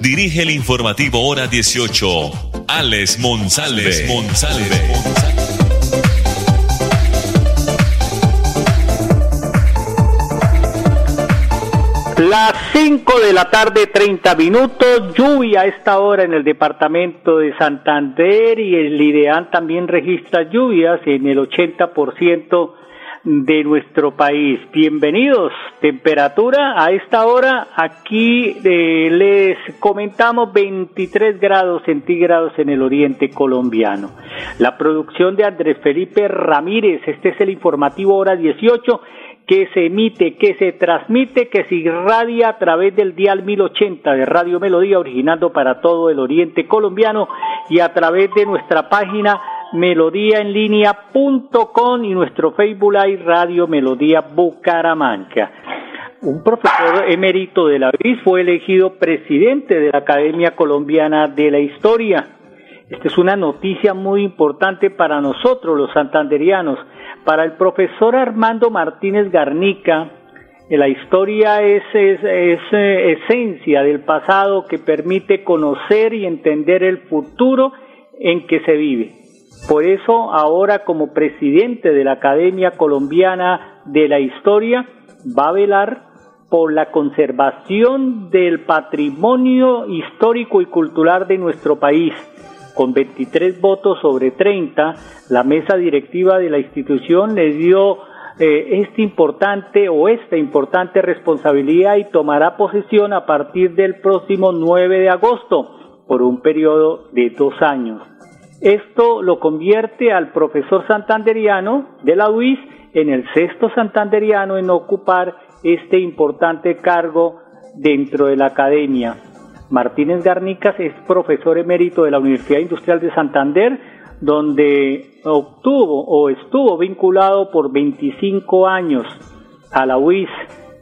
dirige el informativo Hora 18, Alex Monsalve. Monsalve. Las 5 de la tarde, 30 minutos, lluvia a esta hora en el departamento de Santander y el IDEAN también registra lluvias en el 80% de nuestro país. Bienvenidos, temperatura a esta hora, aquí eh, les comentamos 23 grados centígrados en el oriente colombiano. La producción de Andrés Felipe Ramírez, este es el informativo hora 18 que se emite, que se transmite, que se irradia a través del dial 1080 de Radio Melodía, originando para todo el oriente colombiano y a través de nuestra página melodíaenlínea.com y nuestro Facebook Live Radio Melodía Bucaramanga. Un profesor emérito de la UIS fue elegido presidente de la Academia Colombiana de la Historia. Esta es una noticia muy importante para nosotros, los santanderianos para el profesor Armando Martínez Garnica, la historia es, es, eh, esencia del pasado que permite conocer y entender el futuro en que se vive. Por eso ahora como presidente de la Academia Colombiana de la Historia va a velar por la conservación del patrimonio histórico y cultural de nuestro país con 23 votos sobre 30, la mesa directiva de la institución le dio eh, este importante o esta importante responsabilidad y tomará posesión a partir del próximo 9 de agosto por un periodo de dos años. Esto lo convierte al profesor santanderiano de la UIS en el sexto santanderiano en ocupar este importante cargo dentro de la academia. Martínez Garnicas es profesor emérito de la Universidad Industrial de Santander, donde obtuvo o estuvo vinculado por 25 años a la UIS,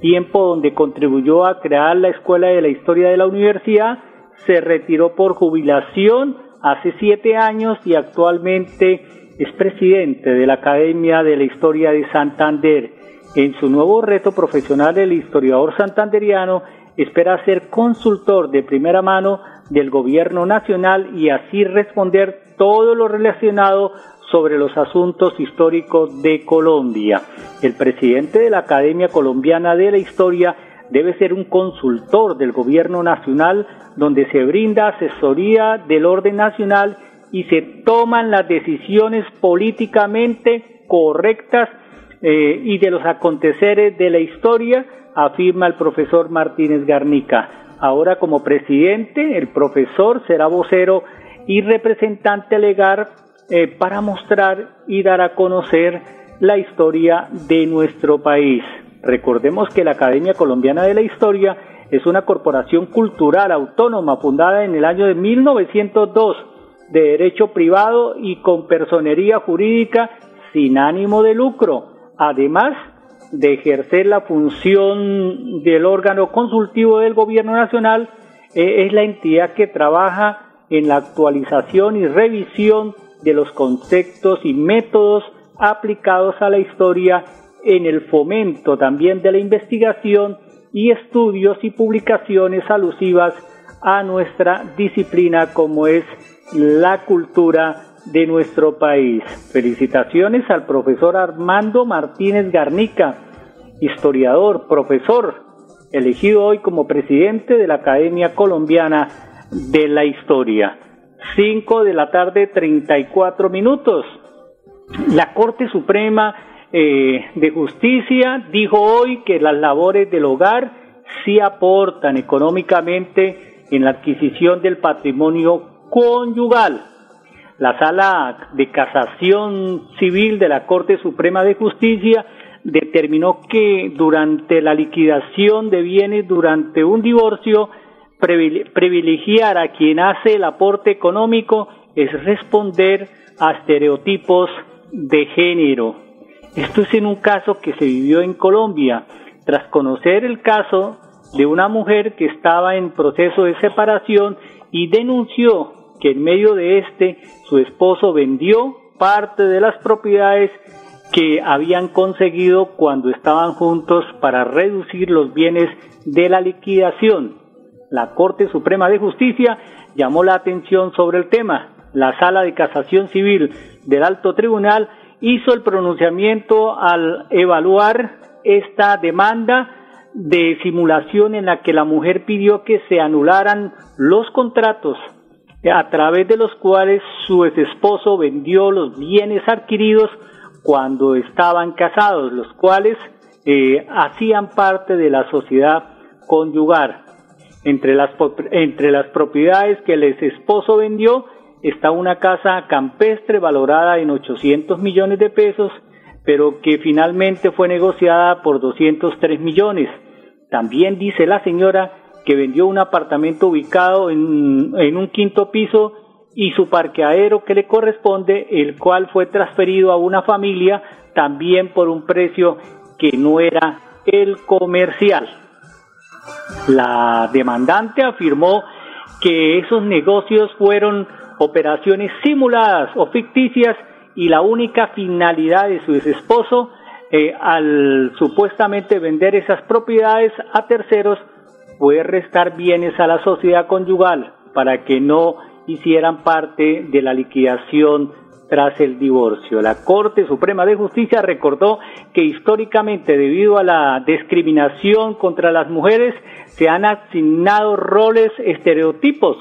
tiempo donde contribuyó a crear la Escuela de la Historia de la Universidad, se retiró por jubilación hace siete años y actualmente es presidente de la Academia de la Historia de Santander. En su nuevo reto profesional, el historiador santanderiano espera ser consultor de primera mano del gobierno nacional y así responder todo lo relacionado sobre los asuntos históricos de Colombia. El presidente de la Academia Colombiana de la Historia debe ser un consultor del gobierno nacional donde se brinda asesoría del orden nacional y se toman las decisiones políticamente correctas eh, y de los aconteceres de la historia afirma el profesor Martínez Garnica. Ahora como presidente, el profesor será vocero y representante legal eh, para mostrar y dar a conocer la historia de nuestro país. Recordemos que la Academia Colombiana de la Historia es una corporación cultural autónoma fundada en el año de 1902 de derecho privado y con personería jurídica sin ánimo de lucro. Además, de ejercer la función del órgano consultivo del gobierno nacional, eh, es la entidad que trabaja en la actualización y revisión de los conceptos y métodos aplicados a la historia en el fomento también de la investigación y estudios y publicaciones alusivas a nuestra disciplina como es la cultura de nuestro país. Felicitaciones al profesor Armando Martínez Garnica, historiador, profesor, elegido hoy como presidente de la Academia Colombiana de la Historia. 5 de la tarde, 34 minutos. La Corte Suprema eh, de Justicia dijo hoy que las labores del hogar sí aportan económicamente en la adquisición del patrimonio conyugal la Sala de Casación Civil de la Corte Suprema de Justicia determinó que durante la liquidación de bienes durante un divorcio privilegiar a quien hace el aporte económico es responder a estereotipos de género. Esto es en un caso que se vivió en Colombia. Tras conocer el caso de una mujer que estaba en proceso de separación y denunció que en medio de este su esposo vendió parte de las propiedades que habían conseguido cuando estaban juntos para reducir los bienes de la liquidación. La Corte Suprema de Justicia llamó la atención sobre el tema. La Sala de Casación Civil del Alto Tribunal hizo el pronunciamiento al evaluar esta demanda de simulación en la que la mujer pidió que se anularan los contratos a través de los cuales su ex esposo vendió los bienes adquiridos cuando estaban casados, los cuales eh, hacían parte de la sociedad conyugal. Entre las, entre las propiedades que el ex esposo vendió está una casa campestre valorada en 800 millones de pesos, pero que finalmente fue negociada por 203 millones. También dice la señora que vendió un apartamento ubicado en, en un quinto piso y su parqueadero que le corresponde, el cual fue transferido a una familia también por un precio que no era el comercial. La demandante afirmó que esos negocios fueron operaciones simuladas o ficticias y la única finalidad de su esposo eh, al supuestamente vender esas propiedades a terceros fue restar bienes a la sociedad conyugal para que no hicieran parte de la liquidación tras el divorcio. La Corte Suprema de Justicia recordó que históricamente debido a la discriminación contra las mujeres se han asignado roles estereotipos.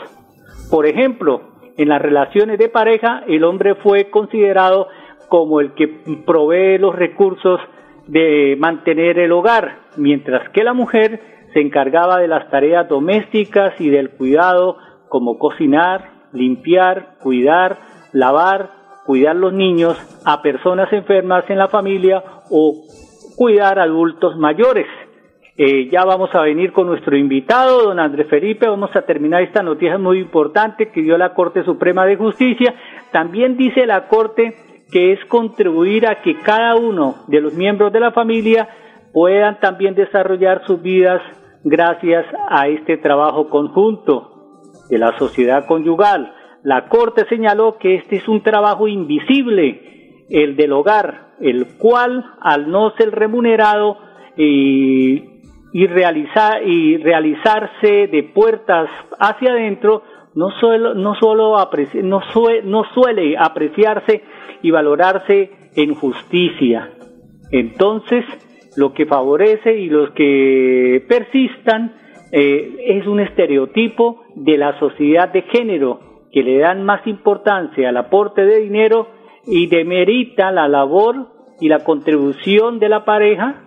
Por ejemplo, en las relaciones de pareja el hombre fue considerado como el que provee los recursos de mantener el hogar, mientras que la mujer se encargaba de las tareas domésticas y del cuidado como cocinar, limpiar, cuidar, lavar, cuidar los niños, a personas enfermas en la familia o cuidar adultos mayores. Eh, ya vamos a venir con nuestro invitado, don Andrés Felipe. Vamos a terminar esta noticia muy importante que dio la Corte Suprema de Justicia. También dice la Corte que es contribuir a que cada uno de los miembros de la familia puedan también desarrollar sus vidas gracias a este trabajo conjunto de la sociedad conyugal. La Corte señaló que este es un trabajo invisible, el del hogar, el cual, al no ser remunerado y, y, realizar, y realizarse de puertas hacia adentro, no, suelo, no, solo no, no suele apreciarse y valorarse en justicia. Entonces, lo que favorece y los que persistan eh, es un estereotipo de la sociedad de género que le dan más importancia al aporte de dinero y demerita la labor y la contribución de la pareja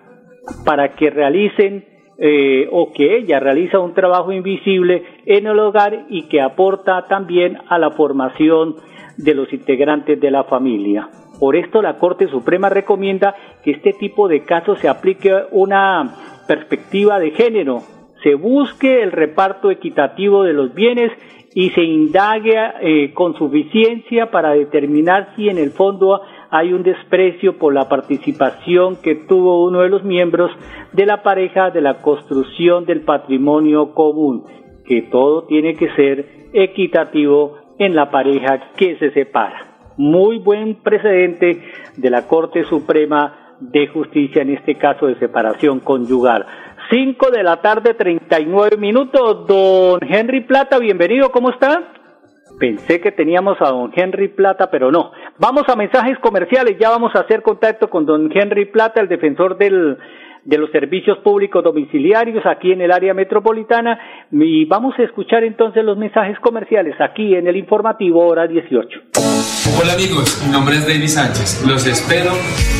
para que realicen eh, o que ella realiza un trabajo invisible en el hogar y que aporta también a la formación de los integrantes de la familia. Por esto la Corte Suprema recomienda que este tipo de casos se aplique una perspectiva de género, se busque el reparto equitativo de los bienes y se indague eh, con suficiencia para determinar si en el fondo hay un desprecio por la participación que tuvo uno de los miembros de la pareja de la construcción del patrimonio común, que todo tiene que ser equitativo en la pareja que se separa. Muy buen precedente de la Corte Suprema de Justicia en este caso de separación conyugal. 5 de la tarde, 39 minutos. Don Henry Plata, bienvenido, ¿cómo está? Pensé que teníamos a don Henry Plata, pero no. Vamos a mensajes comerciales, ya vamos a hacer contacto con don Henry Plata, el defensor del, de los servicios públicos domiciliarios aquí en el área metropolitana y vamos a escuchar entonces los mensajes comerciales aquí en el informativo hora 18. Hola amigos, mi nombre es David Sánchez. Los espero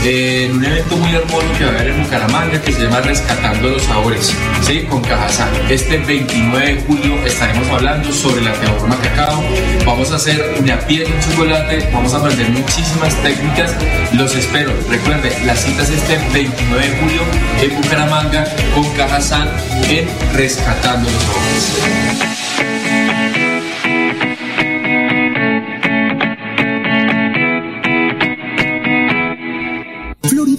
en un evento muy hermoso que va a haber en Bucaramanga que se llama Rescatando los Sabores, ¿sí? con Cajazán. Este 29 de julio estaremos hablando sobre la teorema cacao. Vamos a hacer una piel de chocolate, vamos a aprender muchísimas técnicas. Los espero. Recuerden, la cita es este 29 de julio en Bucaramanga con Cajazán en Rescatando los Sabores.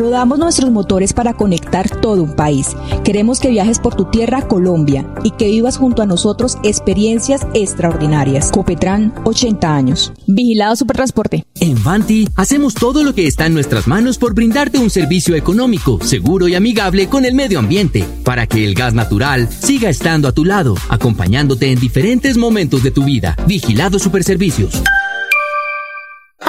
Rodamos nuestros motores para conectar todo un país. Queremos que viajes por tu tierra, Colombia, y que vivas junto a nosotros experiencias extraordinarias. Copetran, 80 años. Vigilado Supertransporte. En Vanti, hacemos todo lo que está en nuestras manos por brindarte un servicio económico, seguro y amigable con el medio ambiente, para que el gas natural siga estando a tu lado, acompañándote en diferentes momentos de tu vida. Vigilado Superservicios.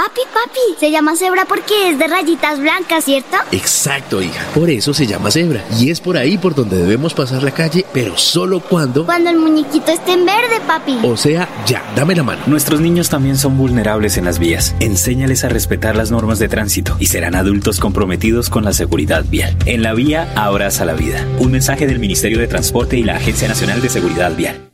Papi, papi, se llama cebra porque es de rayitas blancas, ¿cierto? Exacto, hija. Por eso se llama cebra. Y es por ahí por donde debemos pasar la calle, pero solo cuando... Cuando el muñequito esté en verde, papi. O sea, ya, dame la mano. Nuestros niños también son vulnerables en las vías. Enséñales a respetar las normas de tránsito y serán adultos comprometidos con la seguridad vial. En la vía, abraza la vida. Un mensaje del Ministerio de Transporte y la Agencia Nacional de Seguridad Vial.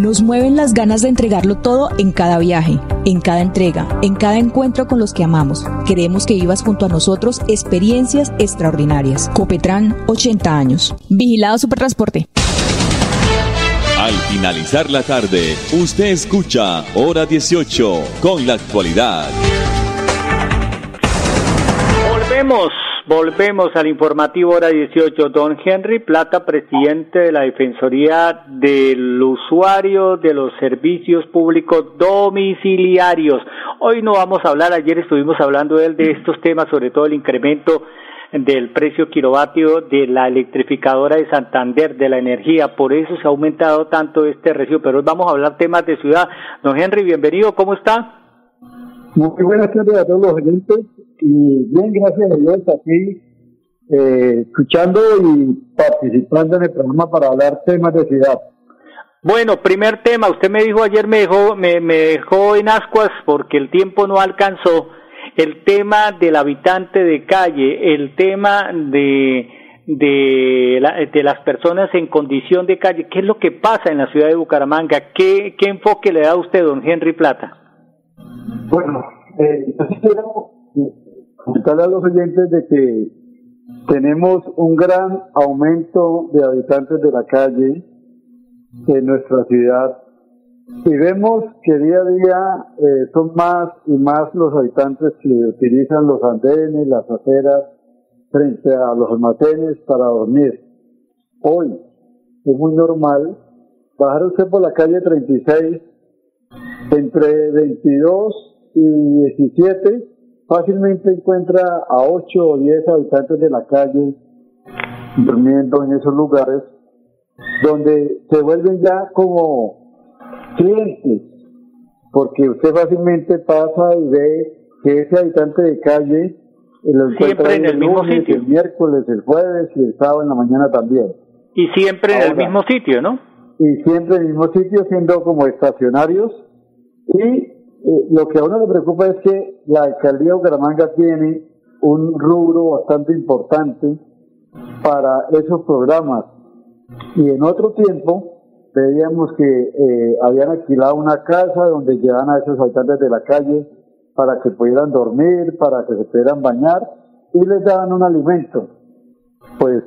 Nos mueven las ganas de entregarlo todo en cada viaje, en cada entrega, en cada encuentro con los que amamos. Queremos que vivas junto a nosotros experiencias extraordinarias. Copetran, 80 años. Vigilado Supertransporte. Al finalizar la tarde, usted escucha Hora 18 con la actualidad. Volvemos, volvemos al informativo hora 18. Don Henry Plata, presidente de la Defensoría del Usuario de los Servicios Públicos Domiciliarios. Hoy no vamos a hablar, ayer estuvimos hablando de, de estos temas, sobre todo el incremento del precio kilovatio de la electrificadora de Santander, de la energía. Por eso se ha aumentado tanto este recibo. Pero hoy vamos a hablar temas de ciudad. Don Henry, bienvenido, ¿cómo está? Muy buenas tardes a todos los oyentes y bien, gracias a Dios, aquí eh, escuchando y participando en el programa para hablar temas de ciudad. Bueno, primer tema, usted me dijo ayer, me dejó, me, me dejó en ascuas porque el tiempo no alcanzó, el tema del habitante de calle, el tema de de, la- de las personas en condición de calle. ¿Qué es lo que pasa en la ciudad de Bucaramanga? ¿Qué, qué enfoque le da usted, don Henry Plata? Bueno, eh, yo comentarle a los oyentes de que tenemos un gran aumento de habitantes de la calle en nuestra ciudad y vemos que día a día eh, son más y más los habitantes que utilizan los andenes, las aceras frente a los almacenes para dormir. Hoy es muy normal bajar usted por la calle 36 entre 22 y 17 fácilmente encuentra a 8 o 10 habitantes de la calle durmiendo en esos lugares donde se vuelven ya como clientes porque usted fácilmente pasa y ve que ese habitante de calle lo encuentra en ahí el mismo lunes, sitio. el miércoles, el jueves y el sábado en la mañana también Y siempre en el mismo sitio, ¿no? y siempre en el mismo sitio siendo como estacionarios y lo que a uno le preocupa es que la alcaldía de Bucaramanga tiene un rubro bastante importante para esos programas y en otro tiempo veíamos que eh, habían alquilado una casa donde llevaban a esos habitantes de la calle para que pudieran dormir, para que se pudieran bañar y les daban un alimento. Pues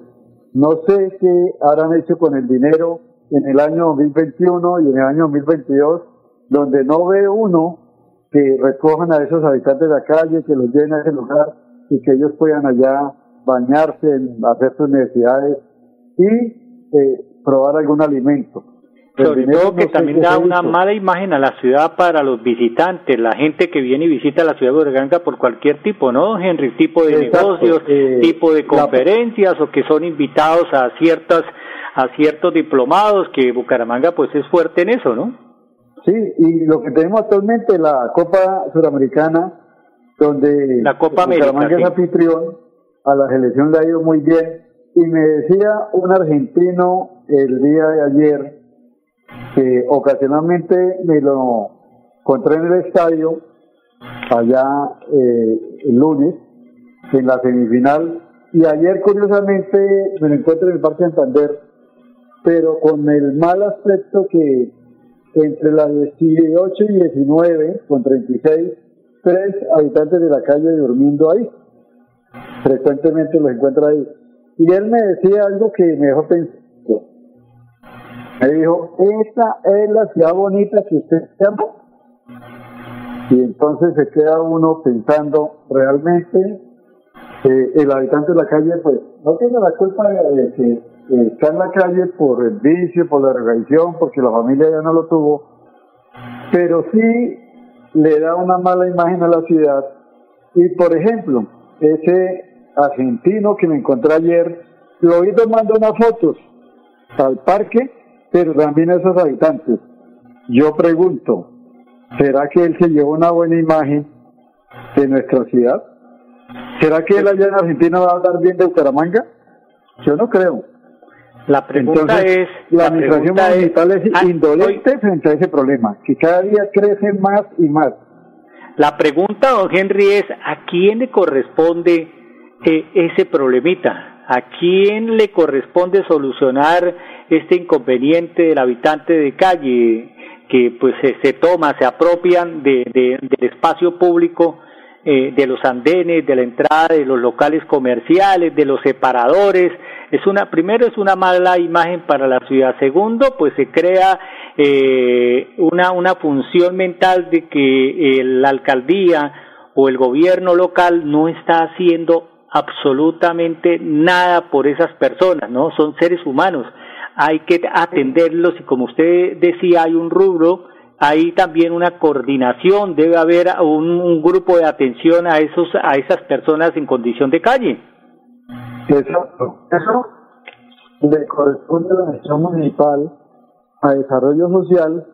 no sé qué habrán hecho con el dinero en el año 2021 y en el año 2022, donde no ve uno que recojan a esos habitantes de la calle, que los lleven a ese lugar y que ellos puedan allá bañarse, hacer sus necesidades y eh, probar algún alimento. El Sobre todo que también da una mala imagen a la ciudad para los visitantes, la gente que viene y visita la ciudad de Bucaramanga por cualquier tipo, ¿no, Henry? Tipo de Exacto, negocios, eh, tipo de la- conferencias o que son invitados a ciertas a ciertos diplomados que Bucaramanga pues es fuerte en eso, ¿no? Sí, y lo que tenemos actualmente, la Copa Suramericana, donde La Copa América, Bucaramanga sí. es anfitrión, a la selección le ha ido muy bien, y me decía un argentino el día de ayer, que ocasionalmente me lo encontré en el estadio, allá eh, el lunes, en la semifinal, y ayer curiosamente me lo encuentro en el Parque Santander, pero con el mal aspecto que entre las 18 y 19, con 36, tres habitantes de la calle durmiendo ahí. Frecuentemente los encuentro ahí. Y él me decía algo que me dejó pensando. Me dijo, esta es la ciudad bonita que usted llama. Y entonces se queda uno pensando, realmente, eh, el habitante de la calle, pues, no tiene la culpa de que está en la calle por el vicio, por la regresión, porque la familia ya no lo tuvo, pero sí le da una mala imagen a la ciudad. Y por ejemplo, ese argentino que me encontré ayer, lo vi tomando unas fotos al parque, pero también a esos habitantes. Yo pregunto, ¿será que él se llevó una buena imagen de nuestra ciudad? ¿Será que él allá en Argentina va a hablar bien de Bucaramanga? Yo no creo. La pregunta Entonces, es, la la administración es- municipal es, Ah, indolente frente a ese problema, que cada día crece más y más. La pregunta, don Henry, es ¿a quién le corresponde eh, ese problemita? ¿A quién le corresponde solucionar este inconveniente del habitante de calle que pues se, se toma, se apropian de, de- del espacio público, eh, de los andenes, de la entrada de los locales comerciales, de los separadores? Es una, primero es una mala imagen para la ciudad. Segundo, pues se crea eh, una, una función mental de que eh, la alcaldía o el gobierno local no está haciendo absolutamente nada por esas personas, ¿no? Son seres humanos. Hay que atenderlos y como usted decía, hay un rubro, hay también una coordinación, debe haber un, un grupo de atención a esos a esas personas en condición de calle. Exacto. Eso le corresponde a la gestión municipal a desarrollo social,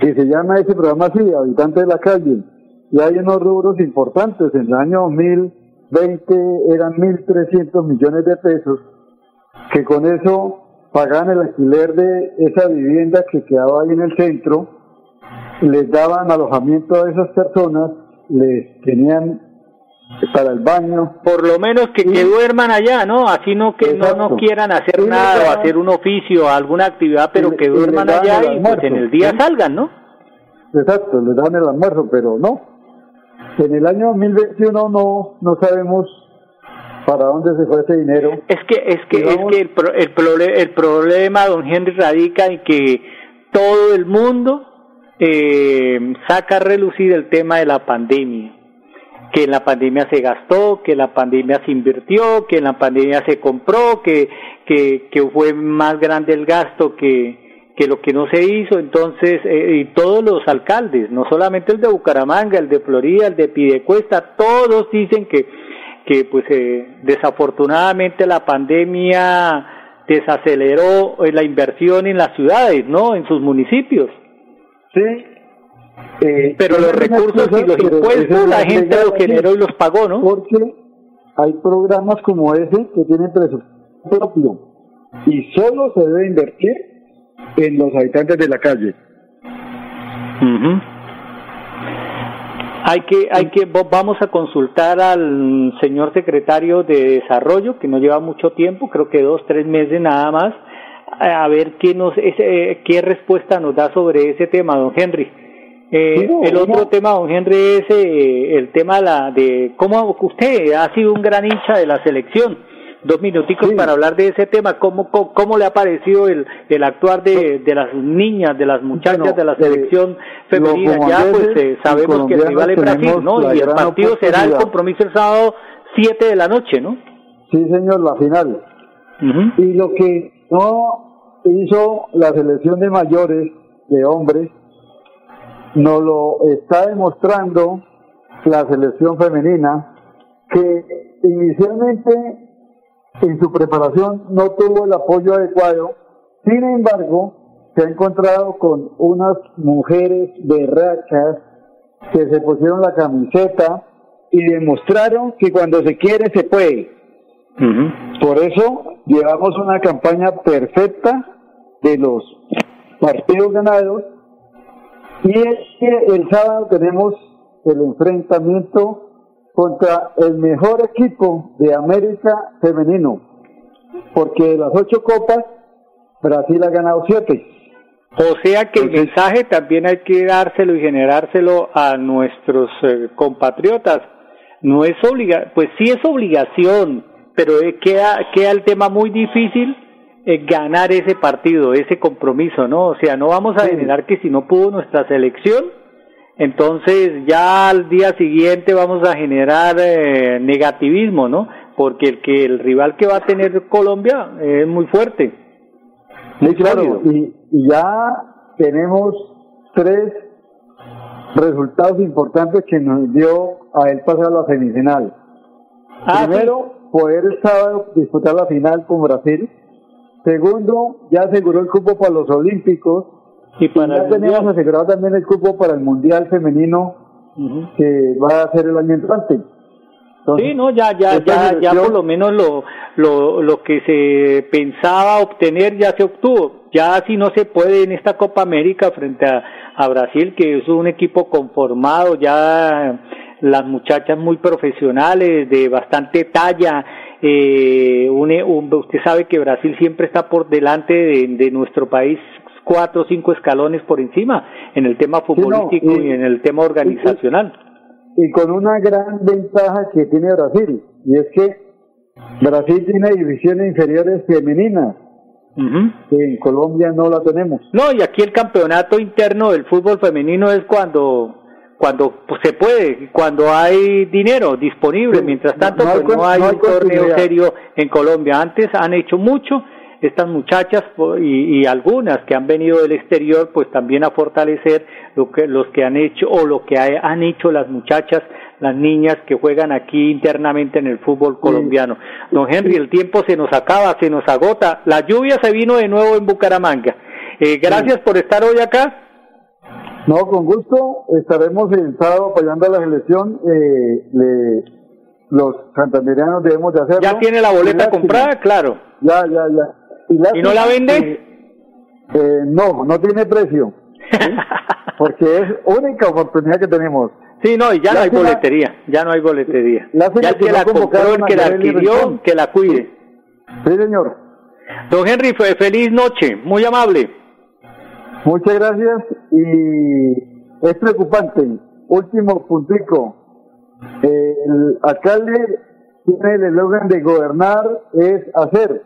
que se llama ese programa así, Habitantes de la Calle. Y hay unos rubros importantes. En el año 2020 eran 1.300 millones de pesos, que con eso pagaban el alquiler de esa vivienda que quedaba ahí en el centro, les daban alojamiento a esas personas, les tenían para el baño. Por lo menos que, que duerman allá, ¿no? Así no que no, no quieran hacer Sí, nada o hacer un oficio, alguna actividad, pero Y- que duerman allá y pues en el día ¿sí? salgan, ¿no? Exacto, les dan el almuerzo, pero no. En el año 2021 no, no sabemos para dónde se fue ese dinero. Es que es que es que el, pro- el, prole- el problema, don Henry, radica en que todo el mundo eh, saca a relucir el tema de la pandemia. Que en la pandemia se gastó, que en la pandemia se invirtió, que en la pandemia se compró, que, que, que fue más grande el gasto que, que lo que no se hizo. Entonces, eh, y todos los alcaldes, no solamente el de Bucaramanga, el de Florida, el de Pidecuesta, todos dicen que, que pues eh, desafortunadamente la pandemia desaceleró eh, la inversión en las ciudades, ¿no? En sus municipios. Sí. Eh, Pero los recursos y los impuestos la gente los generó y los pagó, ¿no? Porque hay programas como ese que tienen presupuesto propio y solo se debe invertir en los habitantes de la calle. Ujú. Hay que, hay que, vamos a consultar al señor secretario de Desarrollo, que no lleva mucho tiempo, creo que dos, tres meses nada más, a ver qué nos, qué respuesta nos da sobre ese tema, don Henry. Eh, no, el otro no. tema, don Henry, es eh, el tema de la, de cómo usted ha sido un gran hincha de la selección. Dos minuticos para hablar de ese tema. ¿Cómo, cómo, cómo le ha parecido el, el actuar de, de las niñas, de las muchachas Bueno, de la eh, selección femenina? Ya pues comandantes eh, sabemos que el rival es Brasil, ¿no? Y el partido será el compromiso el sábado 7 de la noche, ¿no? Sí, señor, la final. Y lo que no hizo la selección de mayores, de hombres, nos lo está demostrando la selección femenina, que inicialmente en su preparación no tuvo el apoyo adecuado, sin embargo, se ha encontrado con unas mujeres berracas que se pusieron la camiseta y demostraron que cuando se quiere se puede. Por eso llevamos una campaña perfecta de los partidos ganados y es que el sábado tenemos el enfrentamiento contra el mejor equipo de América femenino, porque de las ocho copas Brasil ha ganado siete. O sea que el mensaje también hay que dárselo y generárselo a nuestros eh, compatriotas. No es obliga, pues sí es obligación, pero eh, queda queda el tema muy difícil eh, ganar ese partido, ese compromiso, ¿no? O sea, no vamos a generar que si no pudo nuestra selección, entonces ya al día siguiente vamos a generar eh, negativismo, ¿no? Porque el que el rival que va a tener Colombia es muy fuerte. Muy claro, y, y ya tenemos tres resultados importantes que nos dio a él pasar a la semifinal. Primero, poder el sábado disputar la final con Brasil. Segundo, ya aseguró el cupo para los Olímpicos. Y para ya el tenemos Mundial. asegurado también el cupo para el Mundial Femenino que va a ser el año entrante. Entonces, Sí, no, ya, ya, ya, ya por lo menos lo, lo, lo que se pensaba obtener ya se obtuvo. Ya si no se puede en esta Copa América frente a, a Brasil, que es un equipo conformado, ya las muchachas muy profesionales, de bastante talla. Eh, un- un- usted sabe que Brasil siempre está por delante de, de nuestro país cuatro o cinco escalones por encima en el tema futbolístico y, y- en el tema organizacional. y con una gran ventaja que tiene Brasil, y es que Brasil tiene divisiones inferiores femeninas, que en Colombia no la tenemos. No, y aquí el campeonato interno del fútbol femenino es cuando cuando pues, se puede, cuando hay dinero disponible. Mientras tanto, no hay pues no hay no hay un torneo serio en Colombia. Antes han hecho mucho estas muchachas y, y algunas que han venido del exterior, pues también a fortalecer lo que los que han hecho o lo que ha- han hecho las muchachas, las niñas que juegan aquí internamente en el fútbol colombiano. Don Henry, el tiempo se nos acaba, se nos agota. La lluvia se vino de nuevo en Bucaramanga. Eh, gracias por estar hoy acá. No, con gusto estaremos el sábado apoyando a la selección. Eh, le- los santanderianos debemos de hacerlo. ¿Ya tiene la boleta comprada? Claro. Ya, ya, ya. Y, ¿Y no la vende? eh, no, no tiene precio. ¿sí? Porque es única oportunidad que tenemos. Sí, no, y ya no hay boletería, ya no hay boletería. La ya el que la compró, el que la adquirió, que la cuide. Sí, señor. Don Henry, feliz noche, muy amable. Muchas gracias y es preocupante. Último puntico. El alcalde tiene el eslogan de gobernar es hacer.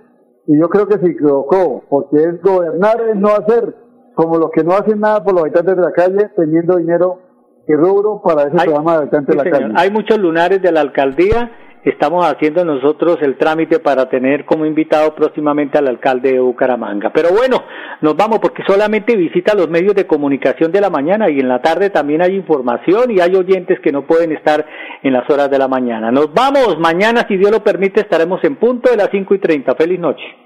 Y yo creo que se equivocó, porque es gobernar es no hacer, como los que no hacen nada por los habitantes de la calle, teniendo dinero y rubro para ese programa de habitantes de la calle. Hay muchos lunares de la alcaldía estamos haciendo nosotros el trámite para tener como invitado próximamente al alcalde de Bucaramanga. Pero bueno, nos vamos porque solamente visita los medios de comunicación de la mañana y en la tarde también hay información y hay oyentes que no pueden estar en las horas de la mañana. Nos vamos, mañana si Dios lo permite estaremos en punto de las cinco y treinta. Feliz noche.